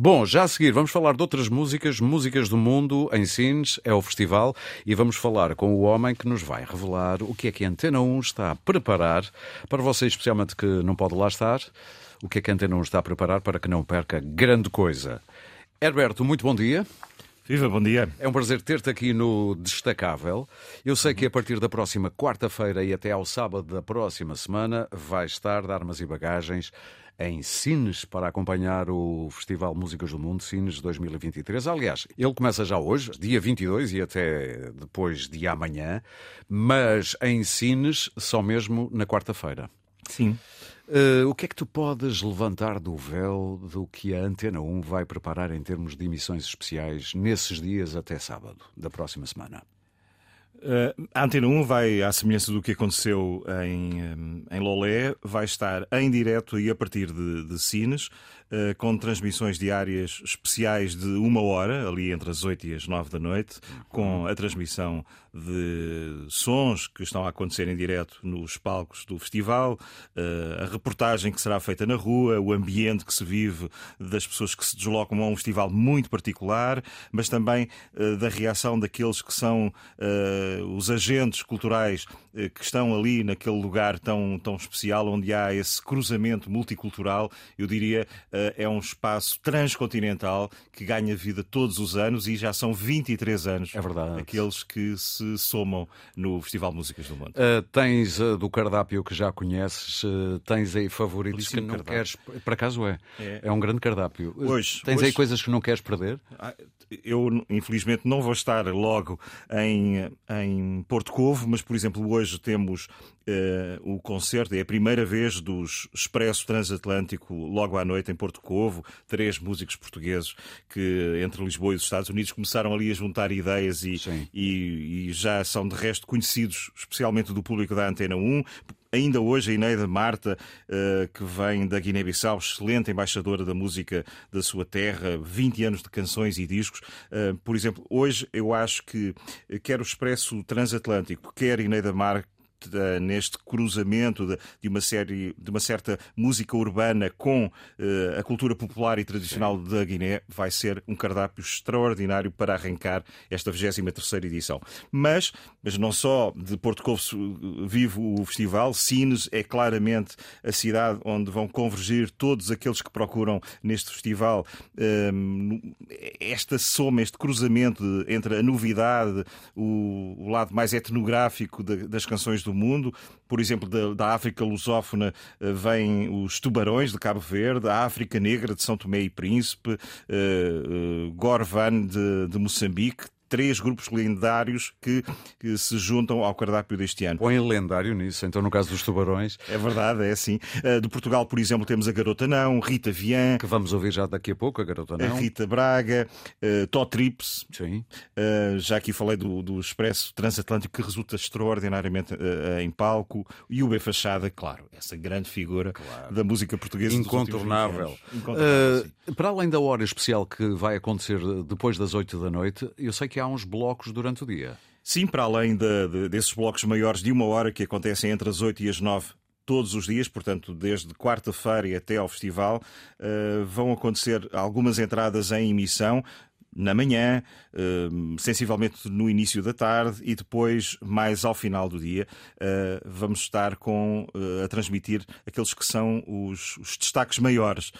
Bom, já a seguir vamos falar de outras músicas, músicas do mundo em Sines, é o festival, e vamos falar com o homem que nos vai revelar o que é que a Antena 1 está a preparar, para você especialmente que não pode lá estar, o que é que a Antena 1 está a preparar para que não perca grande coisa. Herberto, muito bom dia. Viva, bom dia. É um prazer ter-te aqui no Destacável. Eu sei que a partir da próxima quarta-feira e até ao sábado da próxima semana vai estar de armas e bagagens em Sines para acompanhar o Festival Músicas do Mundo Sines 2023. Aliás, ele começa já hoje, dia 22 e até depois de amanhã, mas em Sines só mesmo na quarta-feira. Sim. Uh, o que é que tu podes levantar do véu do que a Antena 1 vai preparar em termos de emissões especiais nesses dias até sábado da próxima semana? Uh, a Antena 1 vai, à semelhança do que aconteceu em, em Lolé, vai estar em direto e a partir de, de Sines, uh, com transmissões diárias especiais de uma hora, ali entre as 8 e as 9 da noite, com a transmissão de sons que estão a acontecer em direto nos palcos do festival, uh, a reportagem que será feita na rua, o ambiente que se vive das pessoas que se deslocam a um festival muito particular, mas também da reação daqueles que são os agentes culturais eh, que estão ali naquele lugar tão, tão especial, onde há esse cruzamento multicultural, eu diria, eh, é um espaço transcontinental que ganha vida todos os anos e já são 23 anos é verdade. aqueles que se somam no Festival Músicas do Mundo. Uh, tens uh, do cardápio que já conheces, uh, tens aí favoritos que não cardápio. queres. Por acaso é. é. É um grande cardápio. Hoje, tens hoje... aí coisas que não queres perder? Ah, eu, infelizmente, não vou estar logo em, em Porto Covo, mas, por exemplo, hoje temos uh, o concerto, é a primeira vez dos Expresso Transatlântico logo à noite em Porto Covo. Três músicos portugueses que, entre Lisboa e os Estados Unidos, começaram ali a juntar ideias e, e, e já são, de resto, conhecidos, especialmente do público da Antena 1 ainda hoje a Ineida Marta, uh, que vem da Guiné-Bissau, excelente embaixadora da música da sua terra, 20 anos de canções e discos. Uh, por exemplo, hoje eu acho que quer o Expresso Transatlântico, quer Ineida Marta, neste cruzamento de, uma série de uma certa música urbana com uh, a cultura popular e tradicional Sim. da Guiné vai ser um cardápio extraordinário para arrancar esta 23 edição. Mas, mas não só de Porto Covo vive o festival, Sines é claramente a cidade onde vão convergir todos aqueles que procuram neste festival um, esta soma, este cruzamento entre a novidade, o, lado mais etnográfico das canções do mundo. Por exemplo, da, da África lusófona eh, vêm os tubarões de Cabo Verde, a África Negra de São Tomé e Príncipe, uh, uh, Gorvan de, de Moçambique, três grupos lendários que, que, se juntam ao cardápio deste ano. Põe lendário nisso, então no caso dos tubarões. É verdade, é assim. Uh, de Portugal, por exemplo, temos a Garota Não, Rita Vian. Que vamos ouvir já daqui a pouco, a Garota Não. A Rita Braga, uh, Tó Trips. Sim. Uh, já aqui falei do, do Expresso Transatlântico, que resulta extraordinariamente uh, em palco. E o B Fachada, claro, essa grande figura claro. da música portuguesa. Incontornável. Incontornável para além da hora especial que vai acontecer depois das 8 da noite, eu sei que que há uns blocos durante o dia. Sim, para além de, de, desses blocos maiores de uma hora que acontecem entre as 8 e as 9 todos os dias, portanto, desde quarta-feira até ao festival, uh, vão acontecer algumas entradas em emissão na manhã, hum, sensivelmente no início da tarde e depois, mais ao final do dia, uh, vamos estar com, uh, a transmitir aqueles que são os, os destaques maiores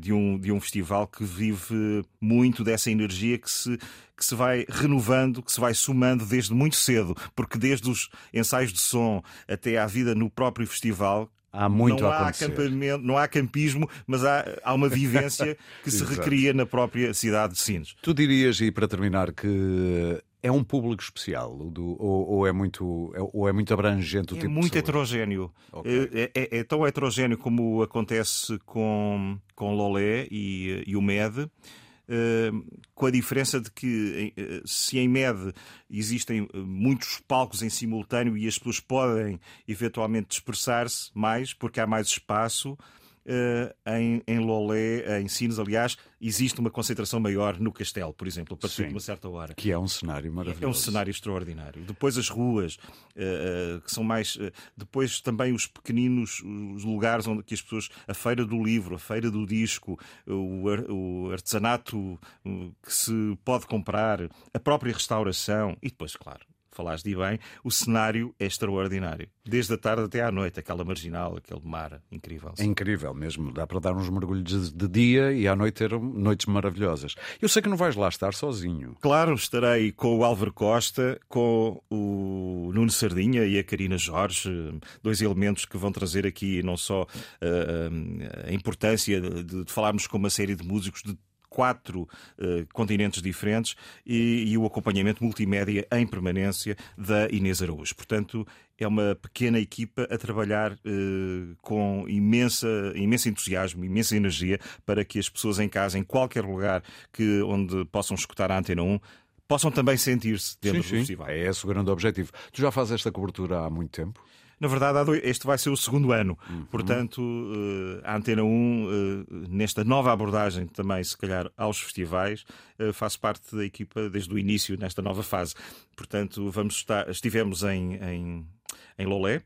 de, um, de um festival que vive muito dessa energia que se que se vai renovando, que se vai somando desde muito cedo, porque desde os ensaios de som até à vida no próprio festival, Há muito não a há acampamento, não há campismo, mas há, há uma vivência que se recria na própria cidade de Sines. Tu dirias, e para terminar, que é um público especial do, ou, ou, é muito, é, ou é muito abrangente o é tipo muito heterogéneo. Okay. É, é, é, tão heterogéneo como acontece com, com Lolé e, e o MED. Com a diferença de que uh, se em MED existem eh, muitos palcos em simultâneo e as pessoas podem eventualmente dispersar-se mais porque há mais espaço, em, em Lolé, em Sines, aliás, existe uma concentração maior no castelo, por exemplo, a partir Sim, de uma certa hora. Que é um cenário maravilhoso. É um cenário extraordinário. Depois as ruas, que são mais. depois também os pequeninos os lugares onde que as pessoas. A feira do livro, a feira do disco, o, o artesanato que se pode comprar, a própria restauração e depois, claro, falaste de bem, o cenário é extraordinário. Desde a tarde até à noite, aquela marginal, aquele mar incrível. É incrível mesmo. Dá para dar uns mergulhos de dia e à noite ter noites maravilhosas. Eu sei que não vais lá estar sozinho. Claro, estarei com o Álvaro Costa, com o Nuno Sardinha e a Karina Jorge, dois elementos que vão trazer aqui não só uh, a importância de, de falarmos com uma série de músicos de quatro uh, continentes diferentes e, e, o acompanhamento multimédia em permanência da Inês Araújo. Portanto, é uma pequena equipa a trabalhar uh, com imensa, imenso entusiasmo, imensa energia para que as pessoas em casa, em qualquer lugar que, onde possam escutar a Antena 1, possam também sentir-se dentro sim, do sim. festival. É esse o grande objetivo. Tu já fazes esta cobertura há muito tempo? Na verdade, este vai ser o segundo ano. Uhum. Portanto, eh, a Antena 1, eh, nesta nova abordagem também, se calhar, aos festivais, eh, faço parte da equipa desde o início, nesta nova fase. Portanto, vamos estar, estivemos em, em, em Lolé,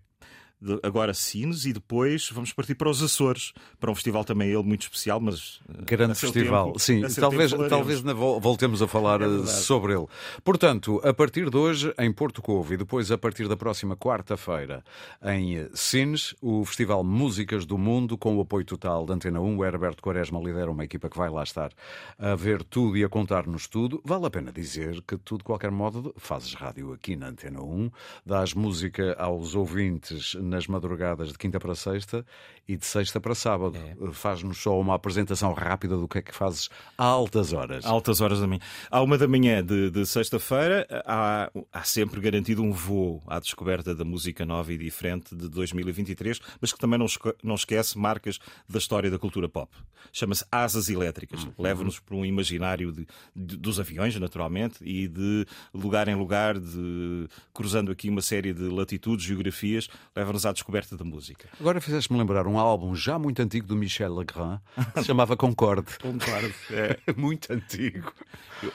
agora Sines e depois vamos partir para os Açores, para um festival também ele muito especial, mas eh, grande festival. Tempo, Sim, talvez talvez voltemos a falar é eh, sobre ele. Portanto, a partir de hoje em Porto Covo e depois a partir da próxima quarta-feira em Sines, o Festival Músicas do Mundo com o apoio total da Antena 1, o Herberto Quaresma lidera uma equipa que vai lá estar a ver tudo e a contar-nos tudo. Vale a pena dizer que tu de qualquer modo fazes rádio aqui na Antena 1, dás música aos ouvintes nas madrugadas de quinta para sexta e de sexta para sábado. É. Faz-nos só uma apresentação rápida do que é que fazes a altas horas. altas horas da manhã. À uma da manhã de, de sexta-feira há, há sempre garantido um voo à descoberta da música nova e diferente de 2023, mas que também não, não esquece marcas da história da cultura pop. Chama-se Asas Elétricas. Uhum. Leva-nos para um imaginário de, de, dos aviões, naturalmente, e de lugar em lugar, de cruzando aqui uma série de latitudes, geografias, leva-nos à descoberta da música. Agora fizeste-me lembrar um álbum já muito antigo do Michel Legrand, que se chamava Concorde. Concorde, é. muito antigo.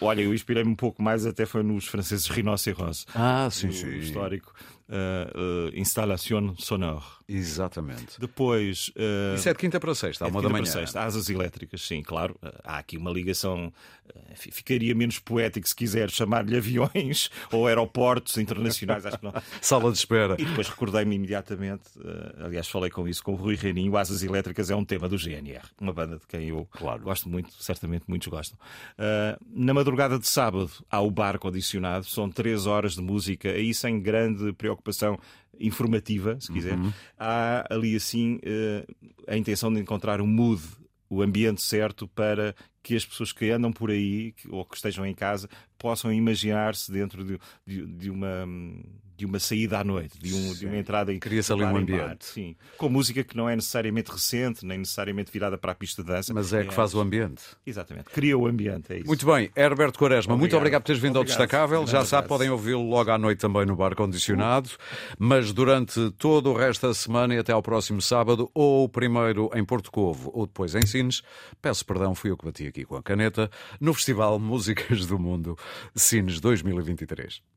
Olha, eu inspirei-me um pouco mais, até foi nos franceses Rhinocéros. Ah, sim, sim. Histórico uh, uh, instalação sonore. Exatamente. Depois. Uh, Isso é de quinta para sexta, à é uma da manhã. Sexta. Asas elétricas, sim, claro. há aqui uma ligação. ficaria menos poético se quiser chamar-lhe aviões ou aeroportos internacionais, acho que não. Sala de espera. E depois recordei-me imediatamente, aliás, falei com isso com o Rui Reininho. Asas elétricas é um tema do GNR, uma banda de quem eu claro. gosto muito, certamente muitos gostam. na madrugada de sábado há o bar condicionado, são três horas de música, aí sem grande preocupação preocupação informativa, se quiser, uhum. há ali assim eh, a intenção de encontrar o mood, o ambiente certo para que as pessoas que andam por aí ou que estejam em casa possam imaginar-se dentro de, de, de uma de uma saída à noite, de, um, de uma entrada em Cria-se ali um ambiente. Bar, sim. Com música que não é necessariamente recente, nem necessariamente virada para a pista de dança. Mas é, é que faz o ambiente. Exatamente. Cria o ambiente, é isso. Muito bem. Herberto Quaresma, obrigado. muito obrigado por teres vindo obrigado. ao Destacável. Já sabe, podem ouvi-lo logo à noite também no bar condicionado. Mas durante todo o resto da semana e até ao próximo sábado, ou primeiro em Porto Covo, ou depois em Sines, peço perdão, fui eu que bati aqui com a caneta, no Festival Músicas do Mundo Sines 2023.